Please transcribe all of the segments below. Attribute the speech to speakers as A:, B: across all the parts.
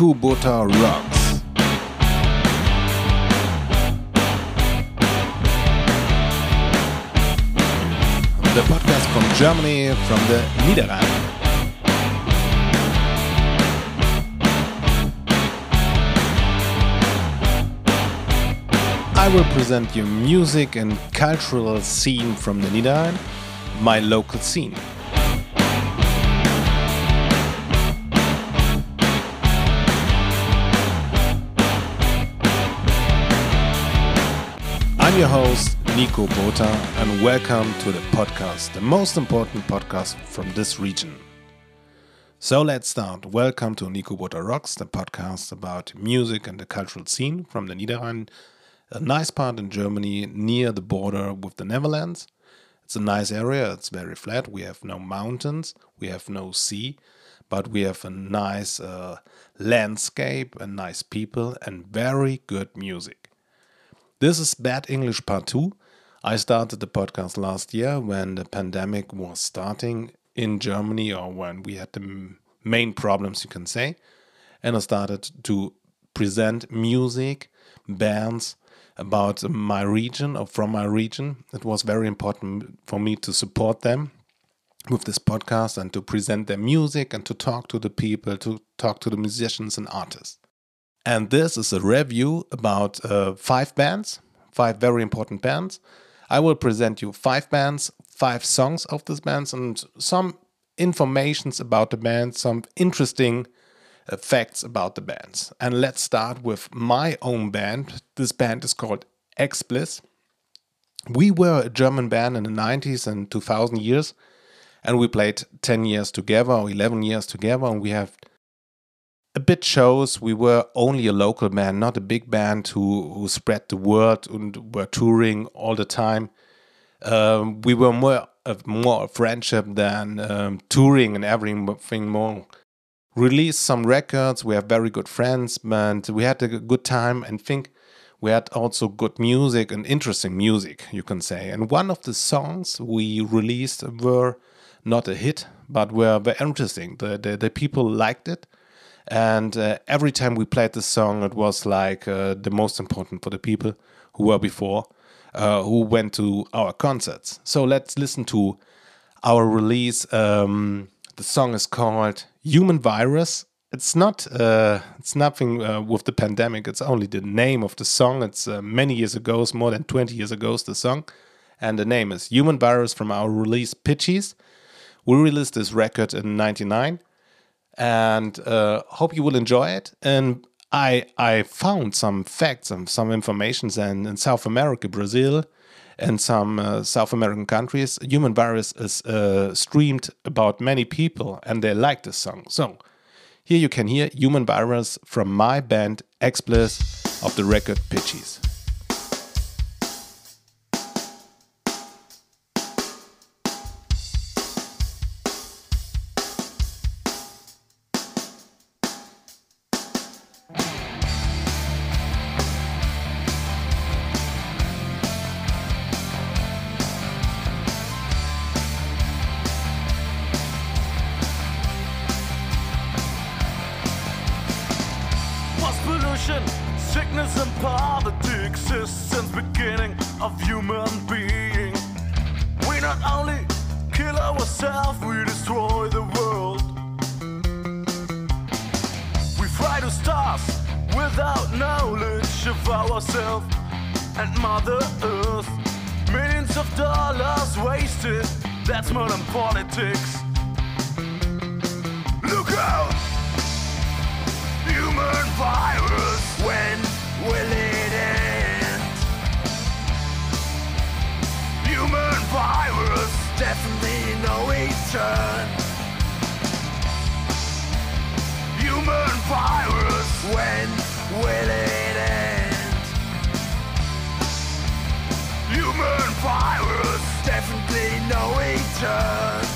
A: Welcome to Nico Bota Rocks. The podcast from Germany, from the Niederrhein. I will present you music and cultural scene from the Niederrhein, my local scene. Your host, Nico Bota, and welcome to the podcast, the most important podcast from this region. So let's start. Welcome to Nico Bota Rocks, the podcast about music and the cultural scene from the Niederrhein, a nice part in Germany near the border with the Netherlands. It's a nice area, it's very flat. We have no mountains, we have no sea, but we have a nice uh, landscape and nice people and very good music. This is Bad English Part 2. I started the podcast last year when the pandemic was starting in Germany or when we had the main problems, you can say. And I started to present music, bands about my region or from my region. It was very important for me to support them with this podcast and to present their music and to talk to the people, to talk to the musicians and artists. And this is a review about uh, five bands, five very important bands. I will present you five bands, five songs of these bands, and some informations about the bands, some interesting uh, facts about the bands. And let's start with my own band. This band is called X-Bliss. We were a German band in the 90s and 2000 years, and we played 10 years together or 11 years together, and we have a bit shows we were only a local band, not a big band who who spread the word and were touring all the time. Um, we were more of more friendship than um, touring and everything more. Released some records. We have very good friends, and we had a good time. And think we had also good music and interesting music, you can say. And one of the songs we released were not a hit, but were very interesting. The the, the people liked it and uh, every time we played this song, it was like uh, the most important for the people who were before, uh, who went to our concerts. So let's listen to our release. Um, the song is called "Human Virus." It's not. Uh, it's nothing uh, with the pandemic. It's only the name of the song. It's uh, many years ago, it's more than twenty years ago. The song, and the name is "Human Virus" from our release "Pitches." We released this record in '99 and uh, hope you will enjoy it. And I I found some facts and some information in, in South America, Brazil, and some uh, South American countries. Human Virus is uh, streamed about many people, and they like this song. So here you can hear Human Virus from my band X-Bliss of the record Pitches.
B: Politics. Look out! Human virus, when will it end? Human virus, definitely no return. Human virus, when will it end? Human virus, definitely no return.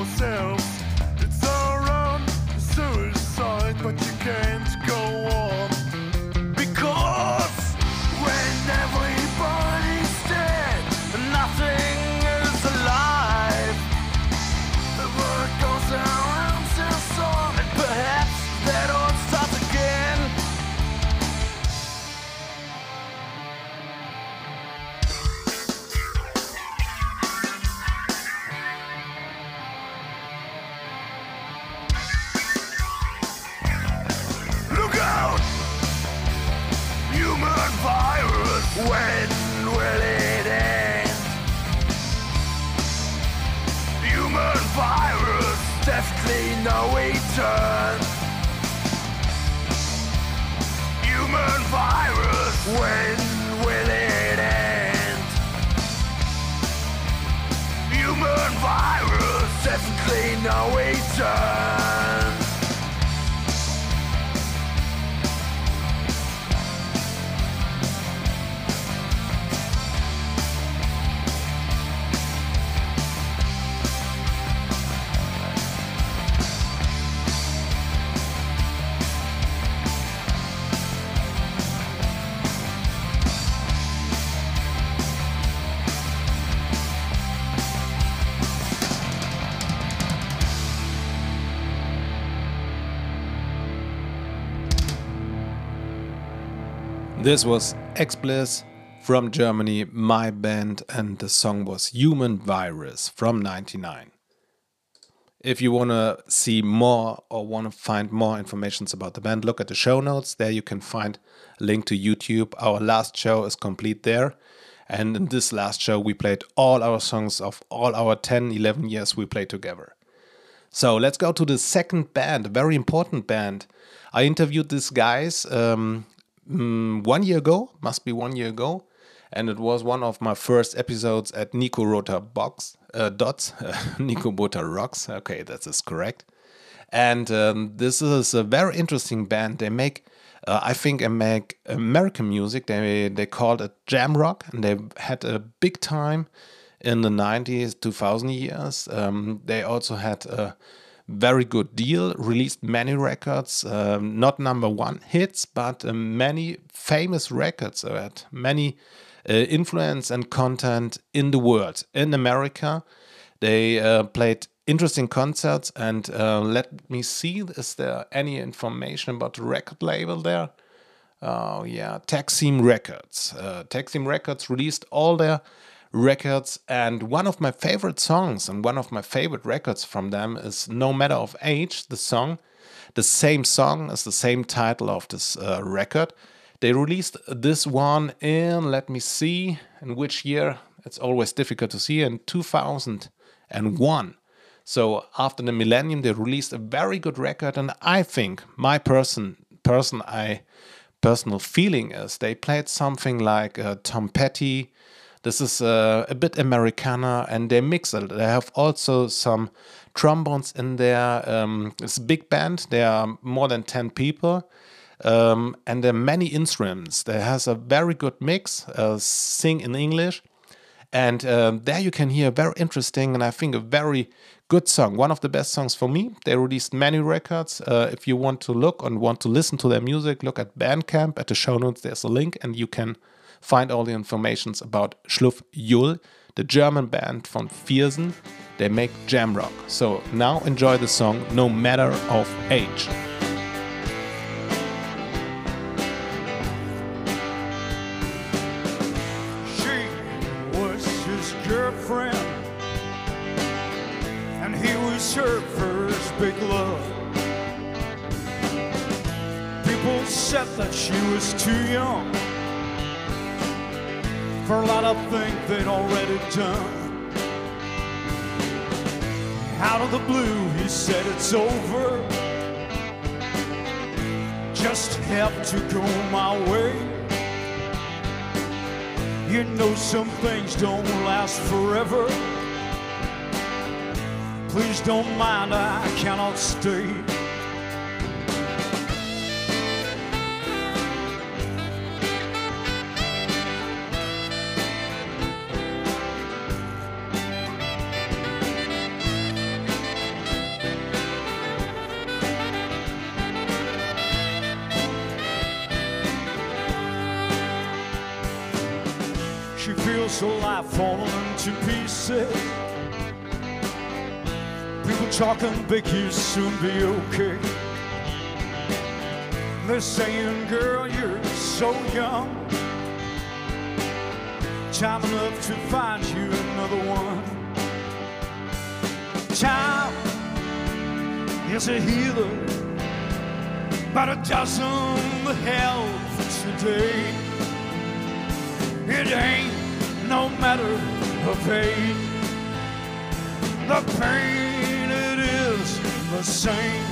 B: Ourselves. It's our own suicide, but you can't
A: This was X-Bliss from Germany, my band, and the song was Human Virus from 99. If you want to see more or want to find more information about the band, look at the show notes. There you can find a link to YouTube. Our last show is complete there. And in this last show, we played all our songs of all our 10, 11 years we played together. So let's go to the second band, a very important band. I interviewed these guys um, mm, one year ago, must be one year ago, and it was one of my first episodes at Nico Rota Box uh, Dots, Nico Bota Rocks. Okay, that is correct. And um, this is a very interesting band. They make, uh, I think, they make American music. They they called it jam rock, and they had a big time in the 90s, 2000 years. Um, they also had a very good deal, released many records, um, not number one hits, but uh, many famous records, had many uh, influence and content in the world. In America, they uh, played interesting concerts, and uh, let me see, is there any information about the record label there? Oh yeah, Taxim Records. Uh, Taxim Records released all their records, and one of my favorite songs and one of my favorite records from them is No Matter of Age, the song. The same song as the same title of this uh, record. They released this one in, let me see, in which year? It's always difficult to see, in 2001. So after the millennium, they released a very good record, and I think my person, person, I personal feeling is they played something like uh, Tom Petty. This is uh, a bit Americana, and they mix it. They have also some trombones in there. Um, it's a big band. There are more than ten people, um, and there are many instruments. There has a very good mix. Uh, sing in English, and um, there you can hear a very interesting and I think a very good song. One of the best songs for me. They released many records. Uh, if you want to look and want to listen to their music, look at Bandcamp. At the show notes, there's a link, and you can find all the informations about Schluff Jul, the German band from Viersen. They make jam rock. So now enjoy the song No Matter of Age.
B: Her first big love. People said that she was too young for a lot of things they'd already done. Out of the blue, he said it's over. Just have to go my way. You know some things don't last forever. Please don't mind, I cannot stay.
C: Her life falling to pieces. People talking big, you'll soon be okay. They're saying, girl, you're so young. Time enough to find you another one. Time is a healer, but it doesn't help today. It ain't no matter the pain. The pain, it is the same.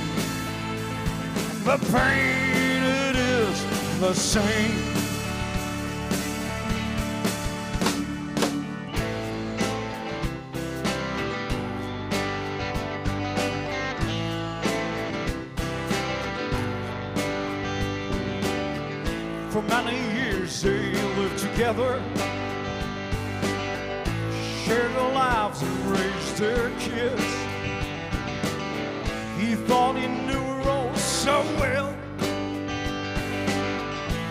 C: The pain, it is the same. For many years they lived together, shared their lives and raised their kids. He thought he knew her all so well,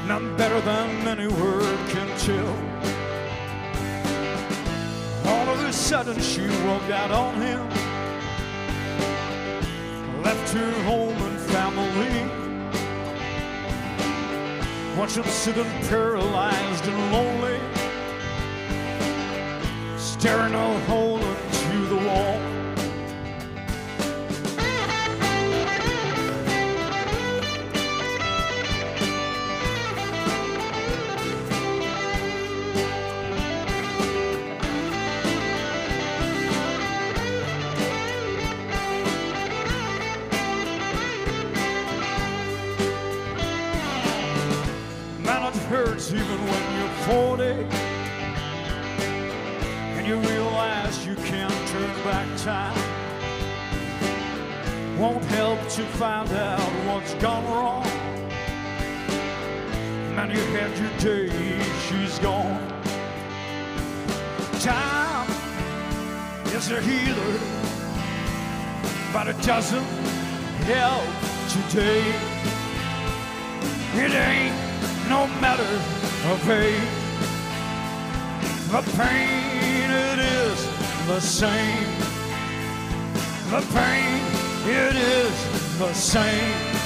C: none better than any word can tell. All of a sudden she walked out on him, left her home and family. Watch him sitting paralyzed and lonely, staring a hole into the wall. Man, it hurts even when you're 40 and you realize you can't turn back time. Won't help to find out what's gone wrong. Man, you had your day, she's gone. Time is a healer, but it doesn't help today. It ain't no matter of pain. The pain, it is the same. The pain, it is the same.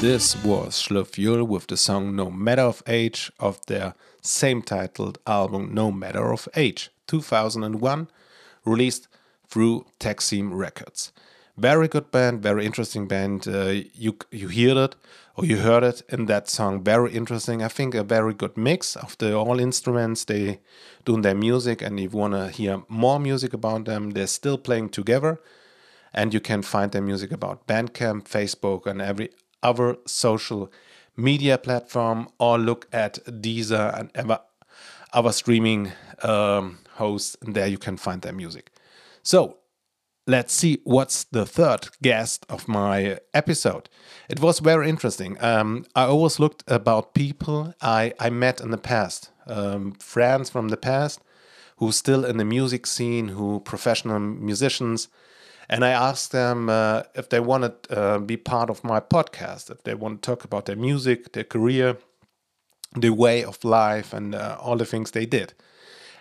A: This was Schlöfjul with the song No Matter of Age of their same titled album No Matter of Age 2001, released through Texim Records. Very good band, very interesting band. Uh, you you hear it or you heard it in that song. Very interesting. I think a very good mix of the all instruments they doing their music. And if you wanna hear more music about them, they're still playing together and you can find their music about Bandcamp, Facebook, and every other social media platform, or look at Deezer and ever other streaming um, hosts, and there you can find their music. So let's see what's the third guest of my episode. It was very interesting. Um, I always looked about people I, I met in the past, um, friends from the past who still in the music scene, who professional musicians, and I asked them uh, if they want to uh, be part of my podcast, if they want to talk about their music, their career, the way of life, and uh, all the things they did.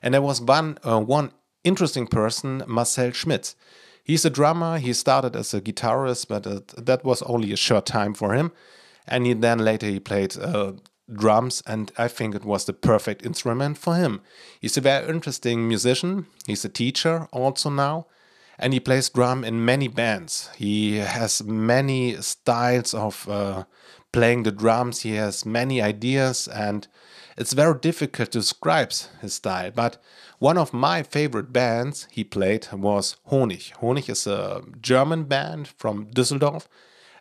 A: And there was one uh, one interesting person, Marcel Schmitz. He's a drummer. He started as a guitarist, but uh, that was only a short time for him. And he then later he played uh, drums, and I think it was the perfect instrument for him. He's a very interesting musician. He's a teacher also now, and he plays drum in many bands. He has many styles of uh, playing the drums. He has many ideas, and it's very difficult to describe his style. But one of my favorite bands he played was Honig. Honig is a German band from Düsseldorf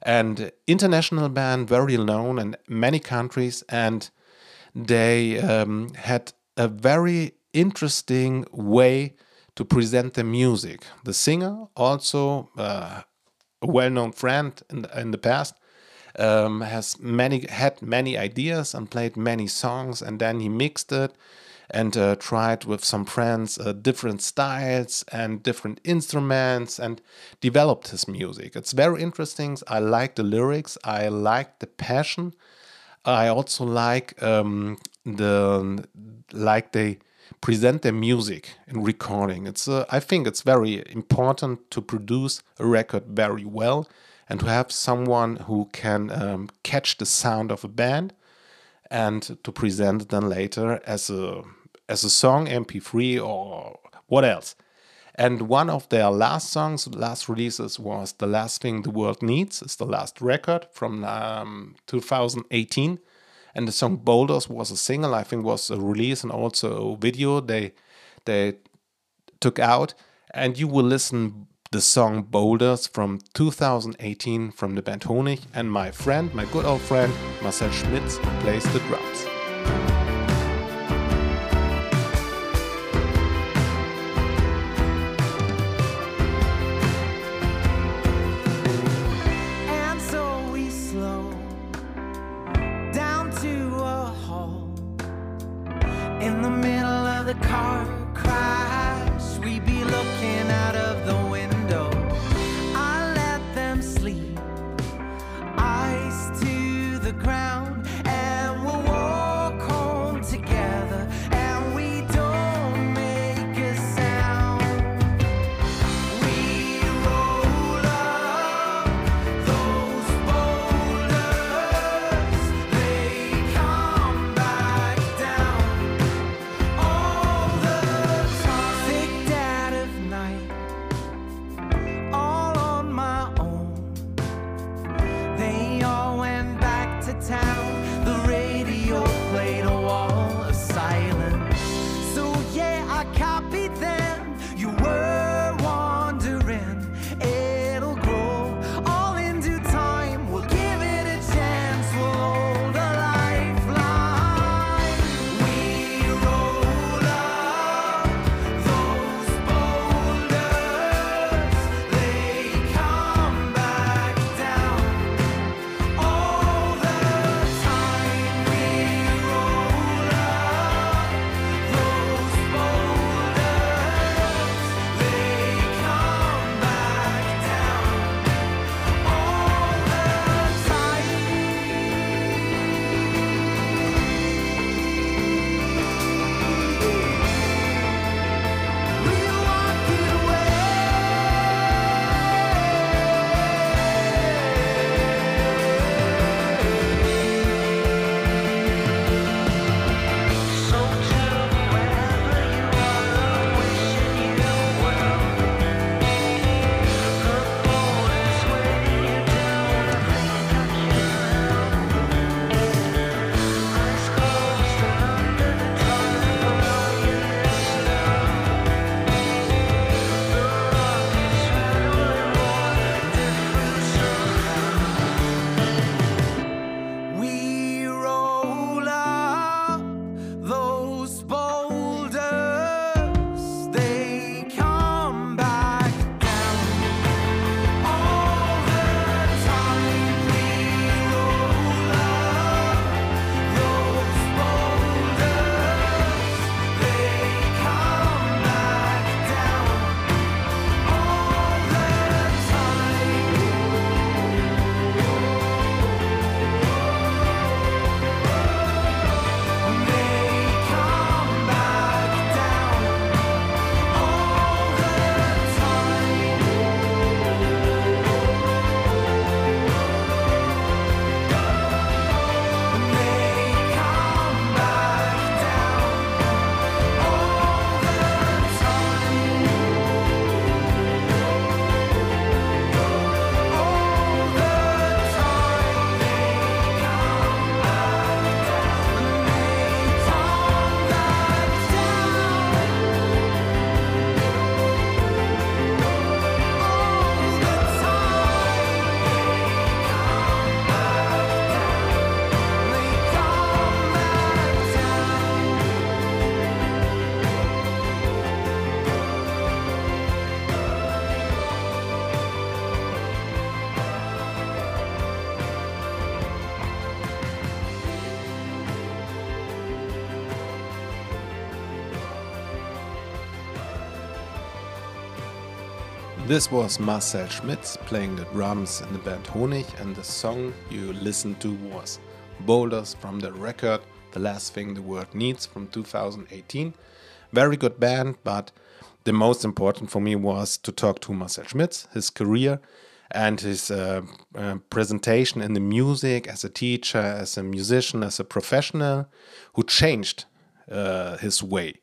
A: and international band, very known in many countries, and they um, had a very interesting way to present the music. The singer, also uh, a well-known friend in the, in the past, um, has many had many ideas and played many songs, and then he mixed it and uh, tried with some friends uh, different styles and different instruments and developed his music. It's very interesting. I like the lyrics, I like the passion. I also like um, the like they present their music in recording. It's uh, I think it's very important to produce a record very well and to have someone who can um, catch the sound of a band and to present it then later as a as a song MP3 or what else. And one of their last songs, last releases was "The Last Thing the World Needs." It's the last record from um, 2018, and the song "Boulders" was a single. I think was a release and also a video they they took out. And you will listen the song Boulders from 2018 from the band Honig and my friend, my good old friend Marcel Schmitz plays the drums. This was Marcel Schmitz playing the drums in the band Honig, and the song you listened to was Boulders from the record The Last Thing the World Needs from 2018. Very good band, but the most important for me was to talk to Marcel Schmitz, his career, and his uh, uh, presentation in the music as a teacher, as a musician, as a professional who changed uh, his way.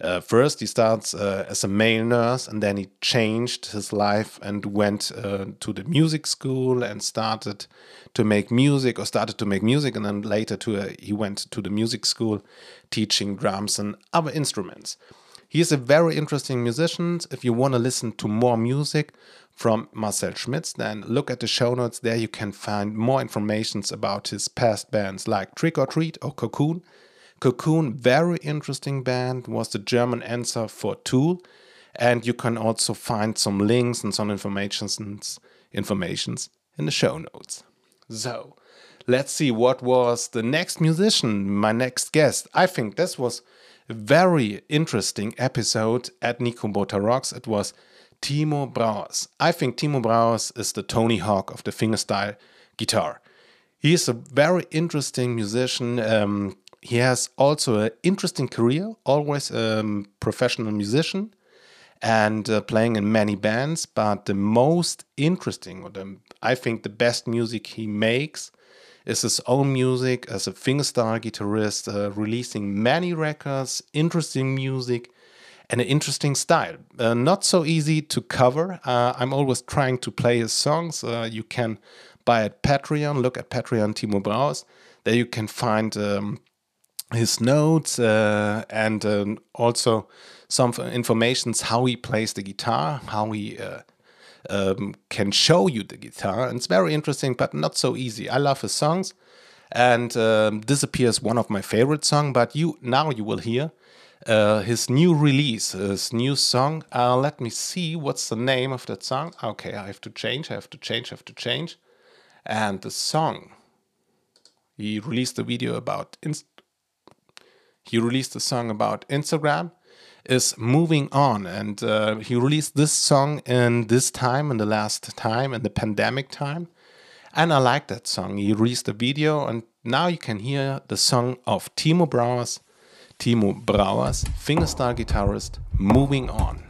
A: Uh, first, he starts uh, as a male nurse, and then he changed his life and went uh, to the music school and started to make music, or started to make music, and then later to a, he went to the music school, teaching drums and other instruments. He is a very interesting musician. If you want to listen to more music from Marcel Schmitz, then look at the show notes. There you can find more information about his past bands like Trick or Treat or Cocoon. Cocoon, very interesting band, was the German answer for Tool. And you can also find some links and some informations informations in the show notes. So, let's see what was the next musician, my next guest. I think this was a very interesting episode at Nico Bota Rocks. It was Timo Brauers. I think Timo Brauers is the Tony Hawk of the fingerstyle guitar. He is a very interesting musician. Um, he has also an interesting career, always a professional musician and uh, playing in many bands. But the most interesting, or the, I think the best music he makes, is his own music as a fingerstyle guitarist, uh, releasing many records, interesting music, and an interesting style. Uh, not so easy to cover. Uh, I'm always trying to play his songs. Uh, you can buy at Patreon. Look at Patreon Timo Brauers. There you can find. Um, his notes uh, and um, also some informations how he plays the guitar, how he uh, um, can show you the guitar. And it's very interesting, but not so easy. I love his songs, and um, Disappear is one of my favorite songs. But you now you will hear uh, his new release, his new song. Uh, let me see what's the name of that song. Okay, I have to change. I have to change. I have to change. And the song. He released a video about he released a song about Instagram is moving on and uh, he released this song in this time in the last time in the pandemic time and i like that song. He released a video and now you can hear the song of timo brauers timo brauers fingerstyle guitarist moving on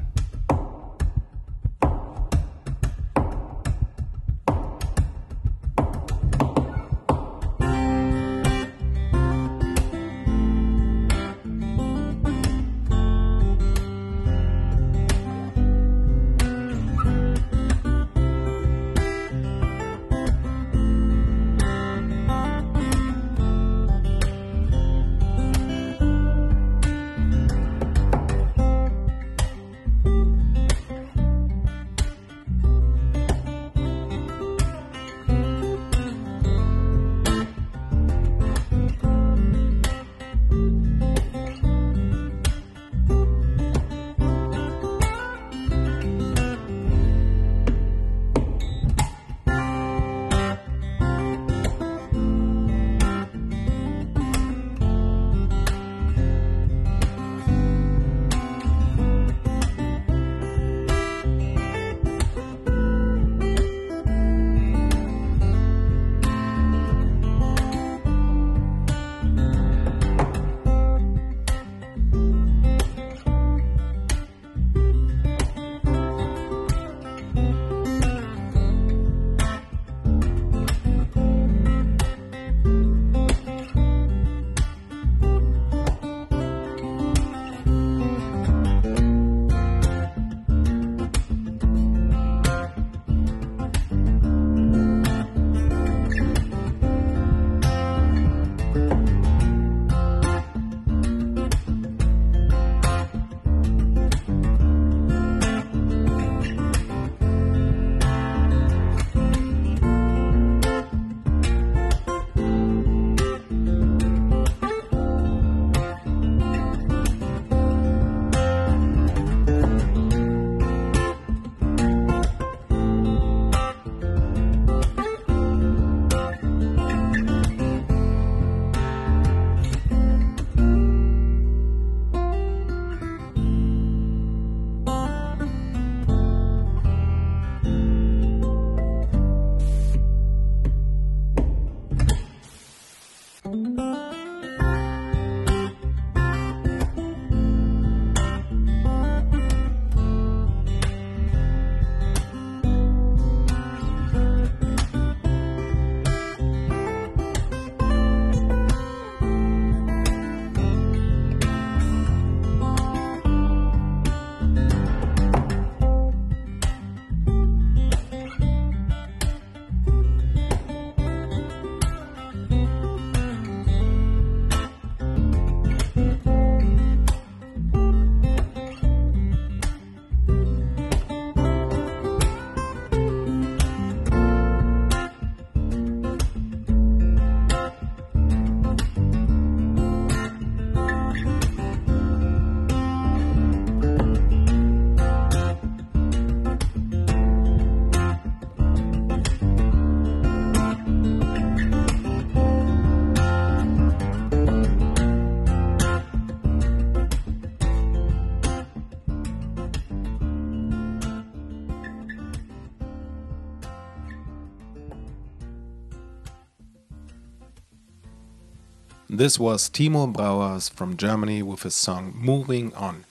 A: This was Timo Brauers from Germany with his song Moving On.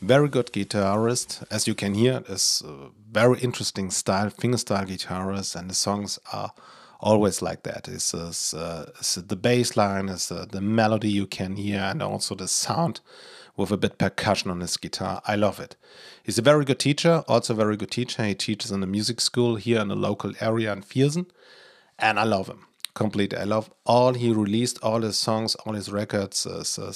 A: Very good guitarist. As you can hear, is very interesting style, fingerstyle guitarist, and the songs are always like that. It's, it's, uh, it's the bass line, is uh, the melody you can hear, and also the sound with a bit percussion on his guitar. I love it. He's a very good teacher, also very good teacher. He teaches in a music school here in the local area in Viersen, and I love him completely. I love all he released, all his songs, all his records. Uh,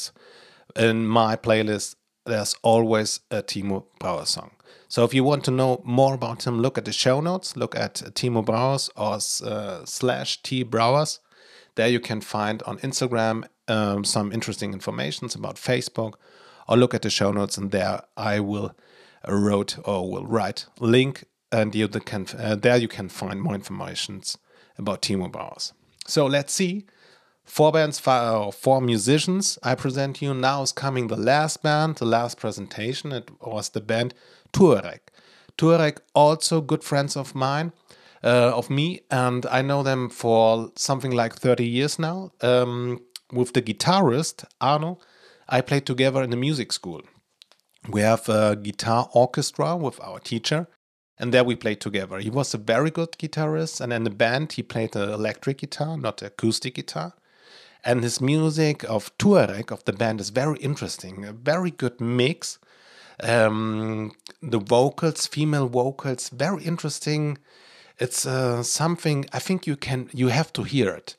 A: in my playlist, there's always a Timo Brauer song. So if you want to know more about him, look at the show notes. Look at Timo Brauers or uh, slash T Brauers. There you can find on Instagram um, some interesting informations about Facebook, or look at the show notes, and there I will wrote or will write link, and you can uh, there you can find more informations about Timo Brauers. So let's see. Four bands, five, four musicians I present you. Now is coming the last band, the last presentation. It was the band Tuareg. Tuareg, also good friends of mine, uh, of me, and I know them for something like 30 years now. Um, with the guitarist, Arno, I played together in the music school. We have a guitar orchestra with our teacher, and there we played together. He was a very good guitarist, and in the band he played the electric guitar, not acoustic guitar. And his music of Tuareg of the band is very interesting, a very good mix. Um, the vocals, female vocals, very interesting. It's uh, something I think you can, you have to hear it.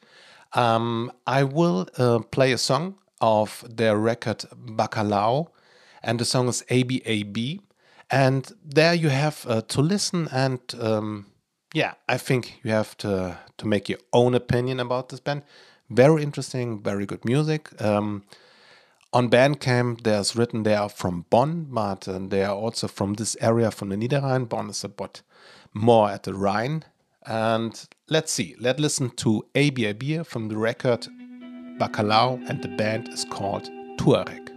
A: Um, I will uh, play a song of their record Bacalao, and the song is ABAB and there you have uh, to listen and um, yeah i think you have to to make your own opinion about this band. Very interesting very good music. Um, on bandcamp there's written they are from bonn but uh, they are also from this area from the niederrhein. Bonn is a bit more at the rhine. And let's see. Let's listen to abab from the record bacalao and the band is called tuareg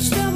A: stop.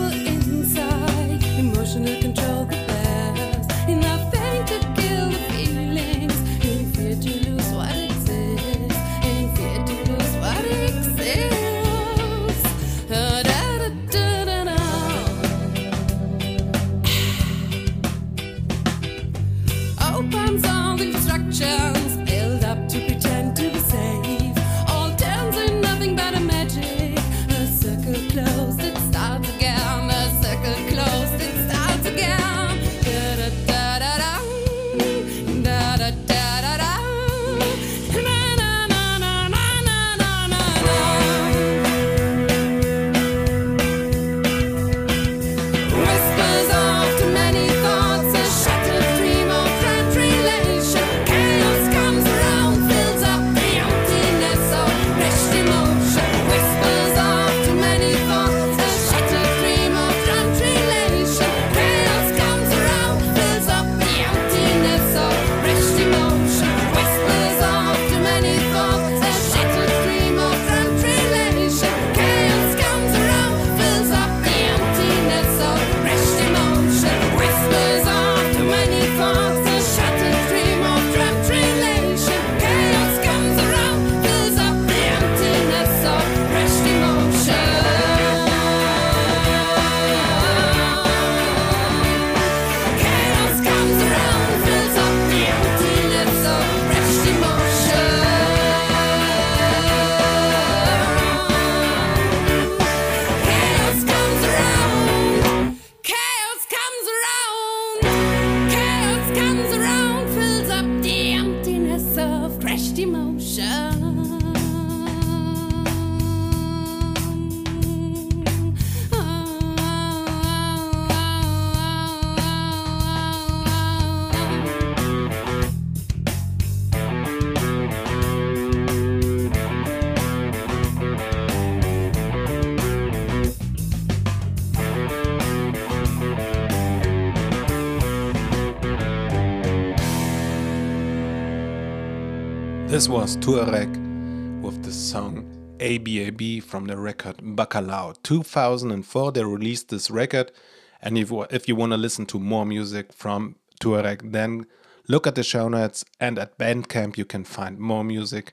A: This was Tuareg with the song ABAB from the record Bacalao. 2004 they released this record and if, if you want to listen to more music from Tuareg then look at the show notes and at Bandcamp you can find more music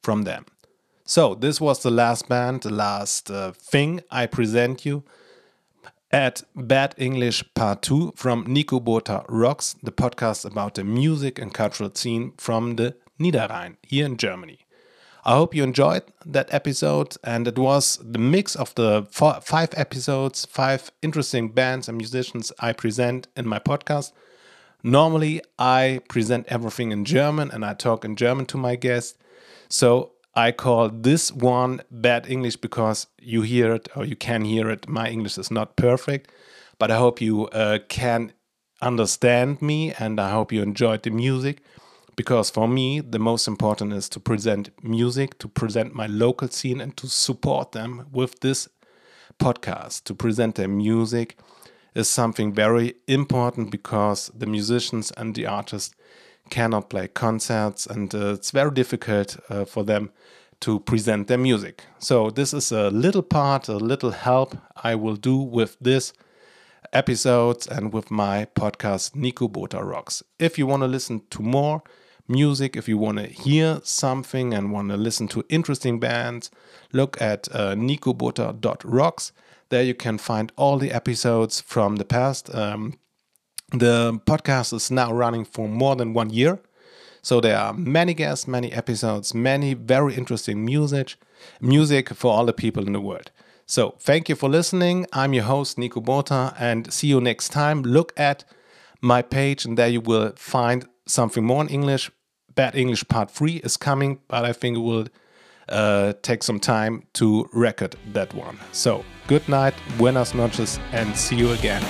A: from them. So this was the last band, the last uh, thing I present you at Bad English Part 2 from Nico Bota Rocks, the podcast about the music and cultural scene from the Niederrhein here in Germany. I hope you enjoyed that episode, and it was the mix of the four, five episodes, five interesting bands and musicians I present in my podcast. Normally, I present everything in German and I talk in German to my guests. So I call this one bad English because you hear it or you can hear it. My English is not perfect, but I hope you uh, can understand me and I hope you enjoyed the music because for me, the most important is to present music, to present my local scene, and to support them with this podcast. To present their music is something very important because the musicians and the artists cannot play concerts and uh, it's very difficult uh, for them to present their music. So, this is a little part, a little help I will do with this episodes and with my podcast Nico Bota Rocks. If you want to listen to more music, if you want to hear something and want to listen to interesting bands, look at uh, nicobota.rocks. There you can find all the episodes from the past. Um, the podcast is now running for more than one year. So there are many guests, many episodes, many very interesting music, music for all the people in the world. So thank you for listening. I'm your host Nico Bota, and see you next time. Look at my page, and there you will find something more in English. Bad English Part Three is coming, but I think it will uh, take some time to record that one. So good night, buenas noches, and see you again.